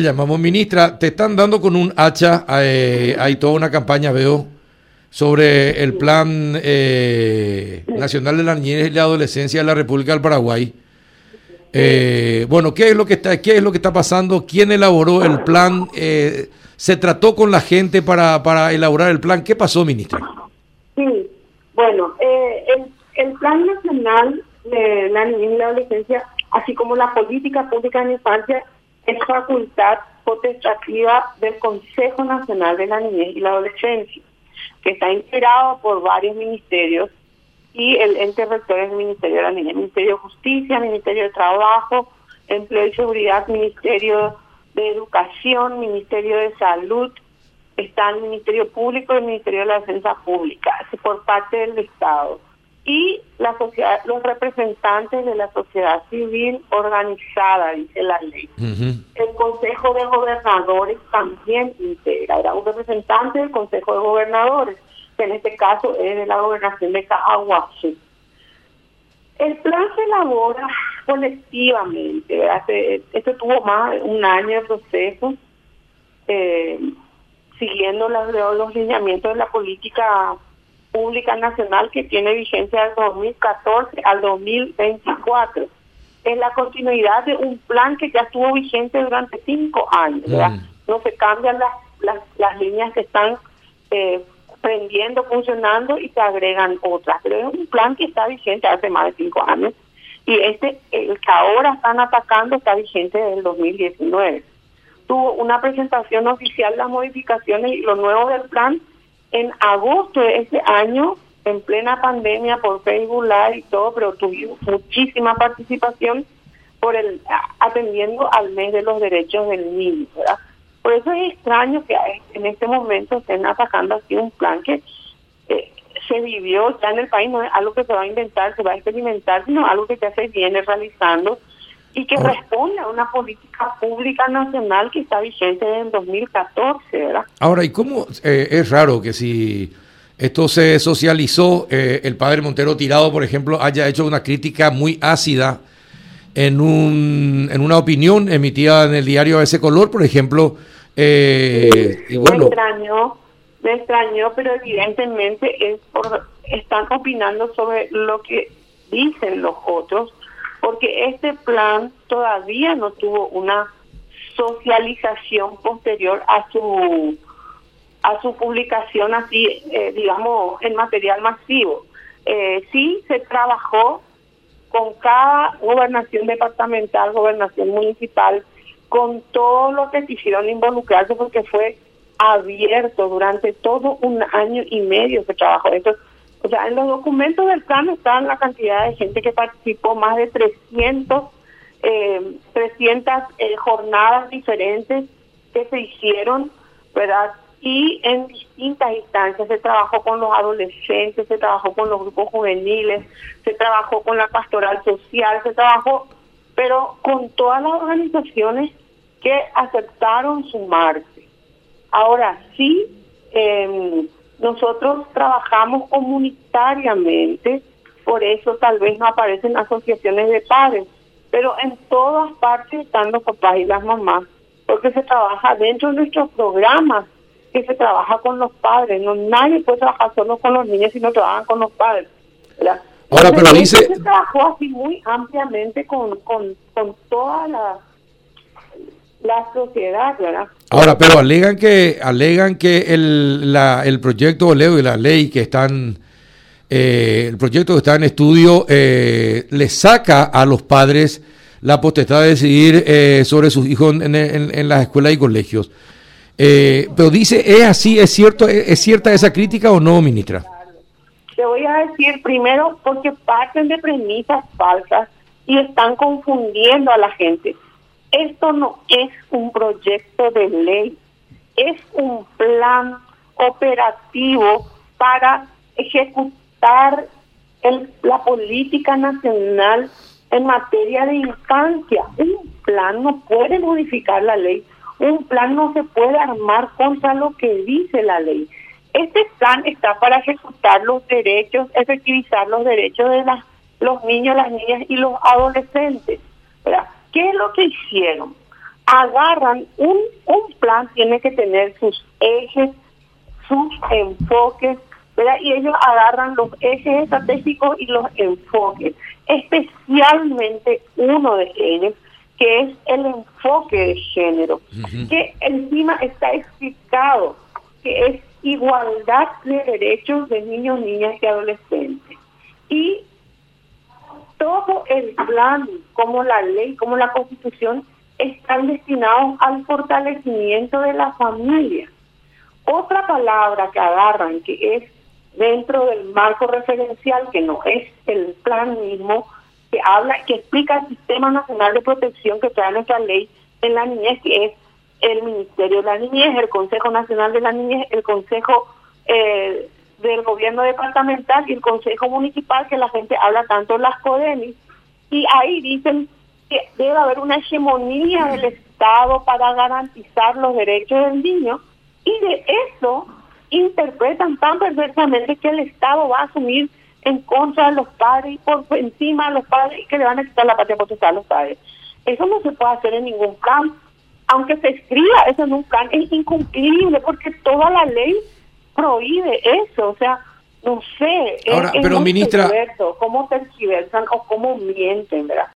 Llamamos ministra, te están dando con un hacha, eh, hay toda una campaña, veo, sobre el Plan eh, Nacional de la Niñez y la Adolescencia de la República del Paraguay. Eh, bueno, ¿qué es lo que está, qué es lo que está pasando? ¿Quién elaboró el plan? ¿Se trató con la gente para, para elaborar el plan? ¿Qué pasó, ministra? Sí, bueno, el, el Plan Nacional de la Niñez y la Adolescencia, así como la política pública en infancia, es facultad potestativa del Consejo Nacional de la Niñez y la Adolescencia, que está integrado por varios ministerios y el ente rector es el Ministerio de la Niñez, Ministerio de Justicia, Ministerio de Trabajo, Empleo y Seguridad, Ministerio de Educación, Ministerio de Salud, está el Ministerio Público y el Ministerio de la Defensa Pública, por parte del Estado y la sociedad, los representantes de la sociedad civil organizada, dice la ley. El Consejo de Gobernadores también integra, era un representante del Consejo de Gobernadores, que en este caso es de la gobernación de Cajahuache. El plan se elabora colectivamente, esto tuvo más de un año de proceso, eh, siguiendo los, los lineamientos de la política Pública Nacional que tiene vigencia del 2014 al 2024. Es la continuidad de un plan que ya estuvo vigente durante cinco años. Mm. No se cambian las, las, las líneas que están eh, prendiendo, funcionando y se agregan otras. Pero es un plan que está vigente hace más de cinco años. Y este, el que ahora están atacando, está vigente desde el 2019. Tuvo una presentación oficial las modificaciones y lo nuevo del plan en agosto de ese año, en plena pandemia por Facebook Live y todo, pero tuvimos muchísima participación por el atendiendo al mes de los derechos del niño, ¿verdad? Por eso es extraño que en este momento estén atacando así un plan que eh, se vivió ya en el país, no es algo que se va a inventar, se va a experimentar, sino algo que ya se viene realizando y que responde a una política pública nacional que está vigente el 2014, ¿verdad? Ahora, ¿y cómo eh, es raro que si esto se socializó, eh, el padre Montero Tirado, por ejemplo, haya hecho una crítica muy ácida en, un, en una opinión emitida en el diario ese color, por ejemplo? Eh, y bueno, me extrañó, me extrañó, pero evidentemente es por, están opinando sobre lo que dicen los otros porque este plan todavía no tuvo una socialización posterior a su a su publicación así, eh, digamos, en material masivo. Eh, sí se trabajó con cada gobernación departamental, gobernación municipal, con todo lo que quisieron involucrarse porque fue abierto durante todo un año y medio que trabajó. Entonces, o sea, en los documentos del plan están la cantidad de gente que participó, más de 300, eh, 300 eh, jornadas diferentes que se hicieron, ¿verdad? Y en distintas instancias se trabajó con los adolescentes, se trabajó con los grupos juveniles, se trabajó con la pastoral social, se trabajó, pero con todas las organizaciones que aceptaron sumarse. Ahora sí, eh, nosotros trabajamos comunitariamente, por eso tal vez no aparecen asociaciones de padres, pero en todas partes están los papás y las mamás, porque se trabaja dentro de nuestros programas, que se trabaja con los padres. No nadie puede trabajar solo con los niños si no trabajan con los padres. Ahora, pero dice... Se trabajó así muy ampliamente con, con, con toda la la sociedad, ¿verdad? Ahora, pero alegan que alegan que el, la, el proyecto Leo y la ley que están eh, el proyecto que está en estudio eh, le saca a los padres la potestad de decidir eh, sobre sus hijos en, en, las escuelas y colegios. pero dice, ¿es así? ¿Es cierto? ¿Es cierta esa crítica o no, ministra? Te voy a decir primero porque parten de premisas falsas y están confundiendo a la gente. Esto no es un proyecto de ley, es un plan operativo para ejecutar la política nacional en materia de infancia. Un plan no puede modificar la ley, un plan no se puede armar contra lo que dice la ley. Este plan está para ejecutar los derechos, efectivizar los derechos de las, los niños, las niñas y los adolescentes. ¿Qué es lo que hicieron? agarran un, un plan, tiene que tener sus ejes, sus enfoques, ¿verdad? Y ellos agarran los ejes estratégicos y los enfoques, especialmente uno de ellos, que es el enfoque de género, que encima está explicado que es igualdad de derechos de niños, niñas y adolescentes. Y todo el plan, como la ley, como la constitución, están destinados al fortalecimiento de la familia. Otra palabra que agarran, que es dentro del marco referencial, que no es el plan mismo, que habla, que explica el Sistema Nacional de Protección que trae nuestra ley en la niñez, que es el Ministerio de la Niñez, el Consejo Nacional de la Niñez, el Consejo eh, del Gobierno Departamental y el Consejo Municipal, que la gente habla tanto las CODENIS, y ahí dicen que debe haber una hegemonía del Estado para garantizar los derechos del niño, y de eso interpretan tan perversamente que el Estado va a asumir en contra de los padres y por encima de los padres y que le van a quitar la patria potestad a los padres. Eso no se puede hacer en ningún plan. Aunque se escriba eso en un plan, es incumplible porque toda la ley prohíbe eso. O sea, no sé. Ahora, pero ministra. Cómo tergiversan o cómo mienten, ¿verdad?